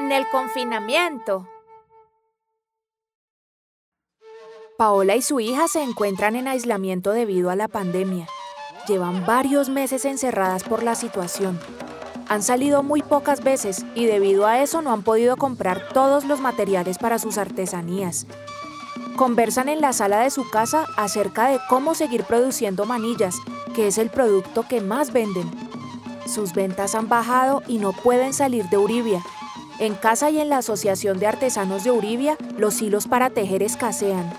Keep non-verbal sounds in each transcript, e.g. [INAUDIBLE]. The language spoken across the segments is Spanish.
en el confinamiento. Paola y su hija se encuentran en aislamiento debido a la pandemia. Llevan varios meses encerradas por la situación. Han salido muy pocas veces y debido a eso no han podido comprar todos los materiales para sus artesanías. Conversan en la sala de su casa acerca de cómo seguir produciendo manillas, que es el producto que más venden. Sus ventas han bajado y no pueden salir de Uribia. En casa y en la Asociación de Artesanos de Uribia, los hilos para tejer escasean.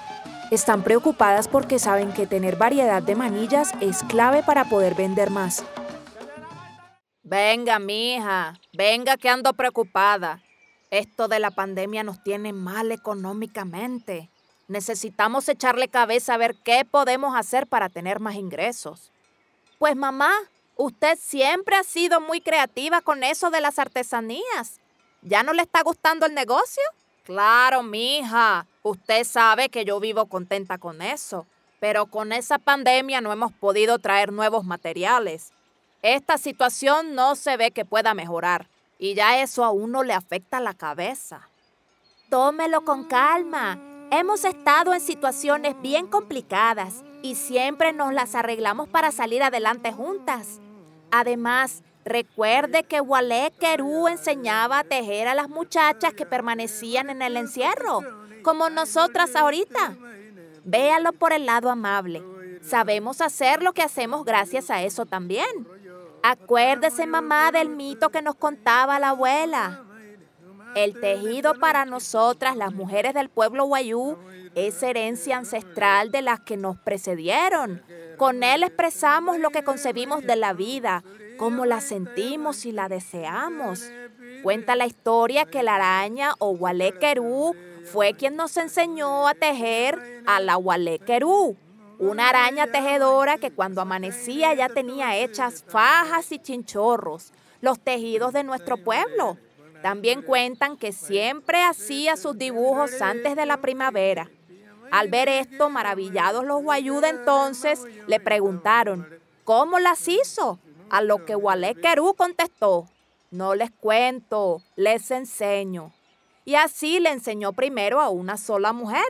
Están preocupadas porque saben que tener variedad de manillas es clave para poder vender más. Venga, mija, venga que ando preocupada. Esto de la pandemia nos tiene mal económicamente. Necesitamos echarle cabeza a ver qué podemos hacer para tener más ingresos. Pues mamá, usted siempre ha sido muy creativa con eso de las artesanías. ¿Ya no le está gustando el negocio? Claro, mija. Usted sabe que yo vivo contenta con eso. Pero con esa pandemia no hemos podido traer nuevos materiales. Esta situación no se ve que pueda mejorar. Y ya eso a uno le afecta la cabeza. Tómelo con calma. Hemos estado en situaciones bien complicadas y siempre nos las arreglamos para salir adelante juntas. Además, Recuerde que Walé Querú enseñaba a tejer a las muchachas que permanecían en el encierro, como nosotras ahorita. Véalo por el lado amable. Sabemos hacer lo que hacemos gracias a eso también. Acuérdese, mamá, del mito que nos contaba la abuela. El tejido para nosotras, las mujeres del pueblo guayú, es herencia ancestral de las que nos precedieron. Con él expresamos lo que concebimos de la vida, cómo la sentimos y la deseamos. Cuenta la historia que la araña o Querú fue quien nos enseñó a tejer a la Querú, una araña tejedora que cuando amanecía ya tenía hechas fajas y chinchorros, los tejidos de nuestro pueblo. También cuentan que siempre hacía sus dibujos antes de la primavera. Al ver esto, maravillados los guayú entonces le preguntaron, ¿cómo las hizo? A lo que Walé contestó, no les cuento, les enseño. Y así le enseñó primero a una sola mujer.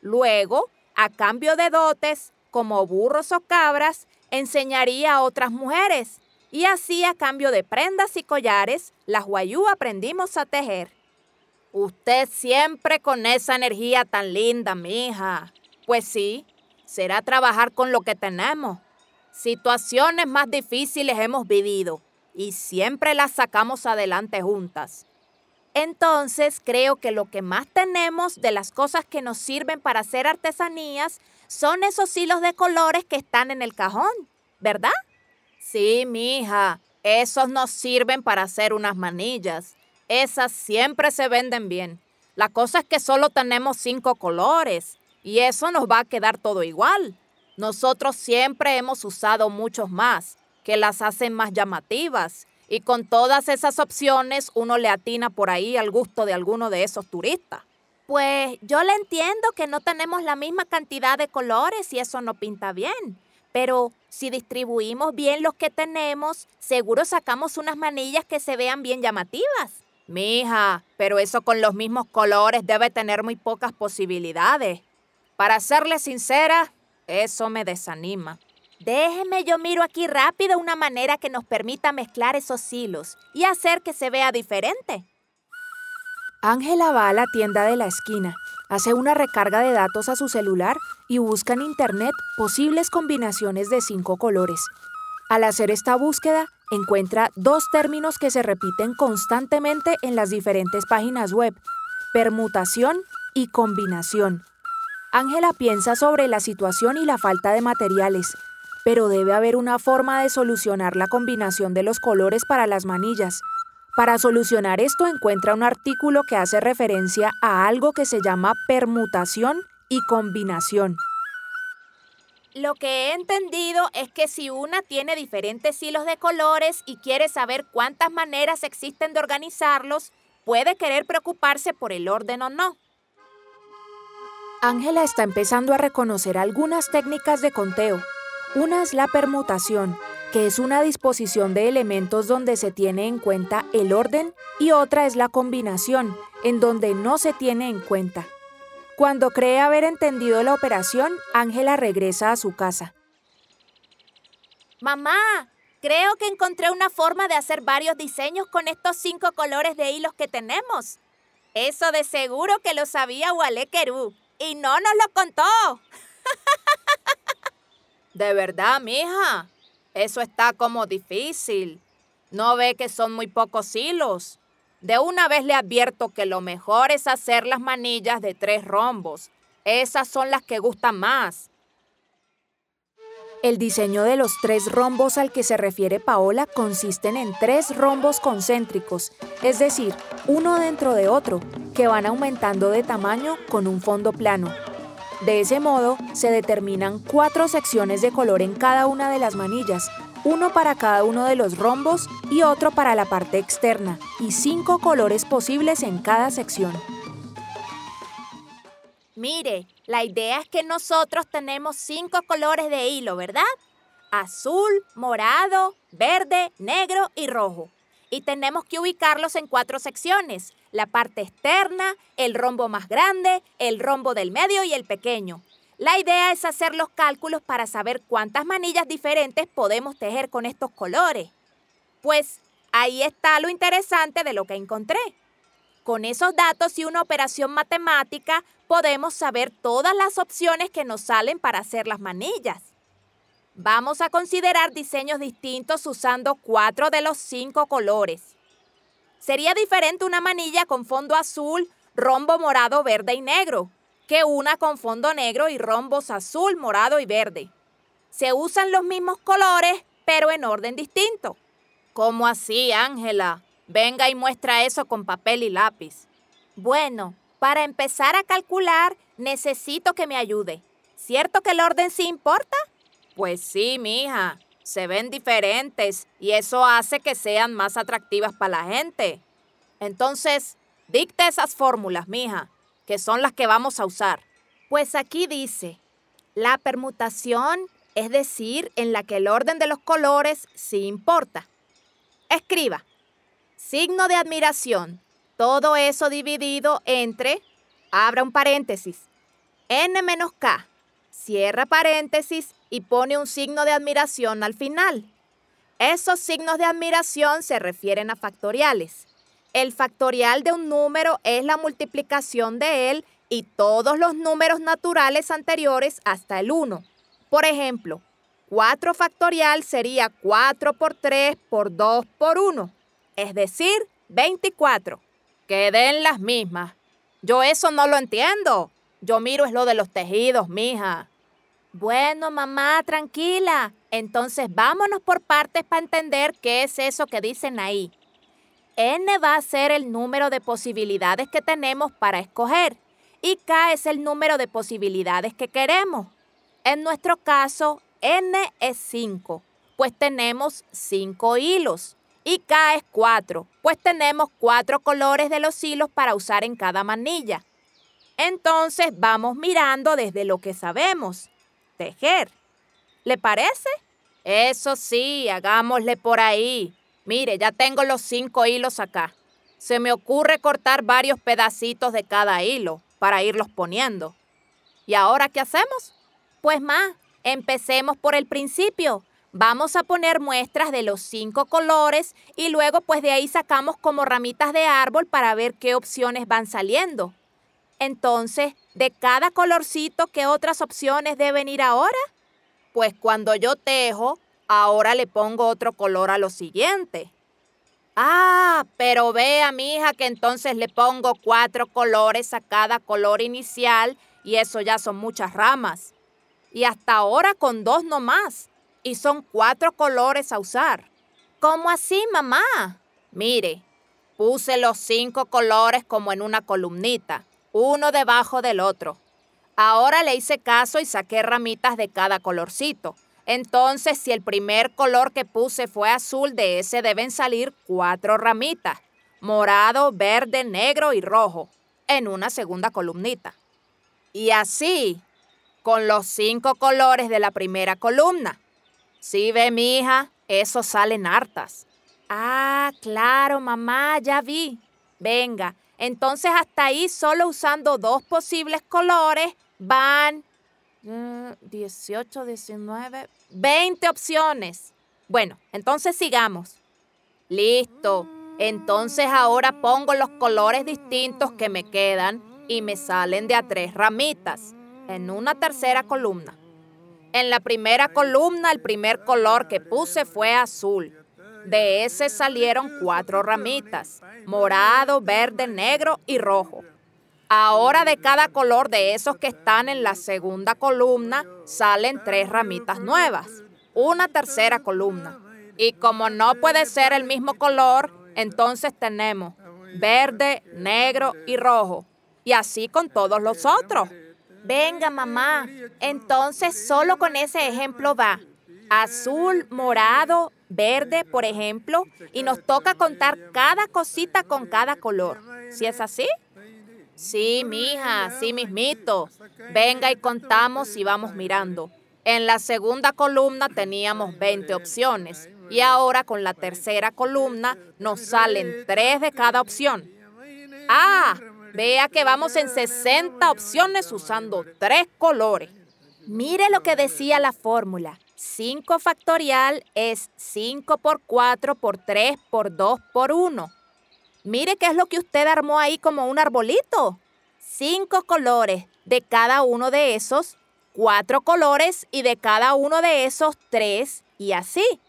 Luego, a cambio de dotes, como burros o cabras, enseñaría a otras mujeres. Y así, a cambio de prendas y collares, las guayú aprendimos a tejer. Usted siempre con esa energía tan linda, mija. Pues sí, será trabajar con lo que tenemos. Situaciones más difíciles hemos vivido y siempre las sacamos adelante juntas. Entonces creo que lo que más tenemos de las cosas que nos sirven para hacer artesanías son esos hilos de colores que están en el cajón, ¿verdad? Sí, mija, esos nos sirven para hacer unas manillas. Esas siempre se venden bien. La cosa es que solo tenemos cinco colores y eso nos va a quedar todo igual. Nosotros siempre hemos usado muchos más, que las hacen más llamativas. Y con todas esas opciones uno le atina por ahí al gusto de alguno de esos turistas. Pues yo le entiendo que no tenemos la misma cantidad de colores y eso no pinta bien. Pero si distribuimos bien los que tenemos, seguro sacamos unas manillas que se vean bien llamativas. Mija, pero eso con los mismos colores debe tener muy pocas posibilidades. Para serle sincera, eso me desanima. Déjeme, yo miro aquí rápido una manera que nos permita mezclar esos hilos y hacer que se vea diferente. Ángela va a la tienda de la esquina, hace una recarga de datos a su celular y busca en internet posibles combinaciones de cinco colores. Al hacer esta búsqueda, encuentra dos términos que se repiten constantemente en las diferentes páginas web, permutación y combinación. Ángela piensa sobre la situación y la falta de materiales, pero debe haber una forma de solucionar la combinación de los colores para las manillas. Para solucionar esto encuentra un artículo que hace referencia a algo que se llama permutación y combinación. Lo que he entendido es que si una tiene diferentes hilos de colores y quiere saber cuántas maneras existen de organizarlos, puede querer preocuparse por el orden o no. Ángela está empezando a reconocer algunas técnicas de conteo. Una es la permutación, que es una disposición de elementos donde se tiene en cuenta el orden, y otra es la combinación, en donde no se tiene en cuenta. Cuando cree haber entendido la operación, Ángela regresa a su casa. Mamá, creo que encontré una forma de hacer varios diseños con estos cinco colores de hilos que tenemos. Eso de seguro que lo sabía Wale y no nos lo contó. [LAUGHS] De verdad, mija. Eso está como difícil. ¿No ve que son muy pocos hilos? De una vez le advierto que lo mejor es hacer las manillas de tres rombos. Esas son las que gustan más. El diseño de los tres rombos al que se refiere Paola consisten en tres rombos concéntricos, es decir, uno dentro de otro, que van aumentando de tamaño con un fondo plano. De ese modo, se determinan cuatro secciones de color en cada una de las manillas, uno para cada uno de los rombos y otro para la parte externa, y cinco colores posibles en cada sección. Mire, la idea es que nosotros tenemos cinco colores de hilo, ¿verdad? Azul, morado, verde, negro y rojo. Y tenemos que ubicarlos en cuatro secciones. La parte externa, el rombo más grande, el rombo del medio y el pequeño. La idea es hacer los cálculos para saber cuántas manillas diferentes podemos tejer con estos colores. Pues ahí está lo interesante de lo que encontré. Con esos datos y una operación matemática podemos saber todas las opciones que nos salen para hacer las manillas. Vamos a considerar diseños distintos usando cuatro de los cinco colores. Sería diferente una manilla con fondo azul, rombo morado, verde y negro, que una con fondo negro y rombos azul, morado y verde. Se usan los mismos colores, pero en orden distinto. ¿Cómo así, Ángela? Venga y muestra eso con papel y lápiz. Bueno, para empezar a calcular, necesito que me ayude. ¿Cierto que el orden sí importa? Pues sí, mija. Se ven diferentes y eso hace que sean más atractivas para la gente. Entonces, dicte esas fórmulas, mija que son las que vamos a usar? Pues aquí dice, la permutación, es decir, en la que el orden de los colores sí importa. Escriba, signo de admiración, todo eso dividido entre, abra un paréntesis, n menos k, cierra paréntesis y pone un signo de admiración al final. Esos signos de admiración se refieren a factoriales. El factorial de un número es la multiplicación de él y todos los números naturales anteriores hasta el 1. Por ejemplo, 4 factorial sería 4 por 3 por 2 por 1, es decir, 24. Queden las mismas. Yo eso no lo entiendo. Yo miro es lo de los tejidos, mija. Bueno, mamá, tranquila. Entonces vámonos por partes para entender qué es eso que dicen ahí n va a ser el número de posibilidades que tenemos para escoger y k es el número de posibilidades que queremos. En nuestro caso, n es 5, pues tenemos 5 hilos. Y K es 4, pues tenemos 4 colores de los hilos para usar en cada manilla. Entonces vamos mirando desde lo que sabemos. Tejer. ¿Le parece? Eso sí, hagámosle por ahí. Mire, ya tengo los cinco hilos acá. Se me ocurre cortar varios pedacitos de cada hilo para irlos poniendo. ¿Y ahora qué hacemos? Pues más, empecemos por el principio. Vamos a poner muestras de los cinco colores y luego pues de ahí sacamos como ramitas de árbol para ver qué opciones van saliendo. Entonces, de cada colorcito, ¿qué otras opciones deben ir ahora? Pues cuando yo tejo, Ahora le pongo otro color a lo siguiente. Ah, pero vea, mi hija, que entonces le pongo cuatro colores a cada color inicial y eso ya son muchas ramas. Y hasta ahora con dos nomás. Y son cuatro colores a usar. ¿Cómo así, mamá? Mire, Puse los cinco colores como en una columnita, uno debajo del otro. Ahora le hice caso y saqué ramitas de cada colorcito. Entonces, si el primer color que puse fue azul, de ese deben salir cuatro ramitas. Morado, verde, negro y rojo. En una segunda columnita. Y así, con los cinco colores de la primera columna. ¿Sí ve, mi hija? Eso salen hartas. Ah, claro, mamá, ya vi. Venga, entonces hasta ahí solo usando dos posibles colores van 18, 19, 20 opciones. Bueno, entonces sigamos. Listo. Entonces ahora pongo los colores distintos que me quedan y me salen de a tres ramitas en una tercera columna. En la primera columna el primer color que puse fue azul. De ese salieron cuatro ramitas, morado, verde, negro y rojo. Ahora de cada color de esos que están en la segunda columna salen tres ramitas nuevas, una tercera columna. Y como no puede ser el mismo color, entonces tenemos verde, negro y rojo. Y así con todos los otros. Venga, mamá. Entonces solo con ese ejemplo va. Azul, morado, verde, por ejemplo, y nos toca contar cada cosita con cada color. ¿Si es así? Sí, mija, sí mismito. Venga y contamos y vamos mirando. En la segunda columna teníamos 20 opciones y ahora con la tercera columna nos salen 3 de cada opción. Ah, Vea que vamos en 60 opciones usando tres colores. Mire lo que decía la fórmula. 5 factorial es 5 por 4 por 3 por 2 por 1. Mire qué es lo que usted armó ahí como un arbolito. 5 colores de cada uno de esos, 4 colores y de cada uno de esos 3 y así.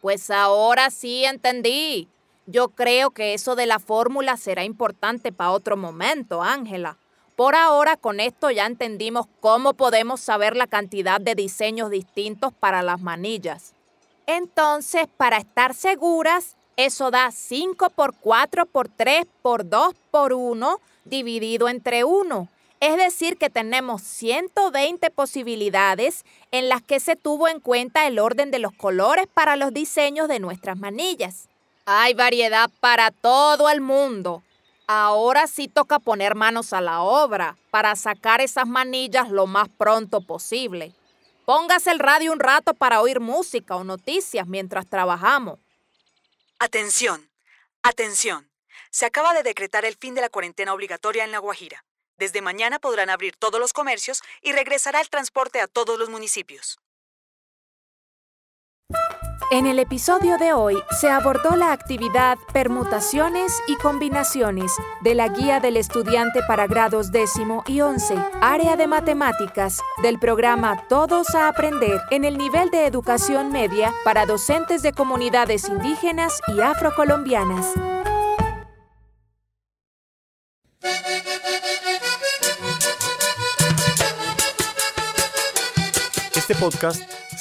Pues ahora sí entendí. Yo creo que eso de la fórmula será importante para otro momento, Ángela. Por ahora con esto ya entendimos cómo podemos saber la cantidad de diseños distintos para las manillas. Entonces, para estar seguras, eso da 5 por 4 por 3 por 2 por 1 dividido entre 1. Es decir, que tenemos 120 posibilidades en las que se tuvo en cuenta el orden de los colores para los diseños de nuestras manillas. Hay variedad para todo el mundo. Ahora sí toca poner manos a la obra para sacar esas manillas lo más pronto posible. Póngase el radio un rato para oír música o noticias mientras trabajamos. Atención, atención. Se acaba de decretar el fin de la cuarentena obligatoria en La Guajira. Desde mañana podrán abrir todos los comercios y regresará el transporte a todos los municipios. En el episodio de hoy se abordó la actividad Permutaciones y Combinaciones de la Guía del Estudiante para grados décimo y once, área de matemáticas, del programa Todos a Aprender en el nivel de educación media para docentes de comunidades indígenas y afrocolombianas. Este podcast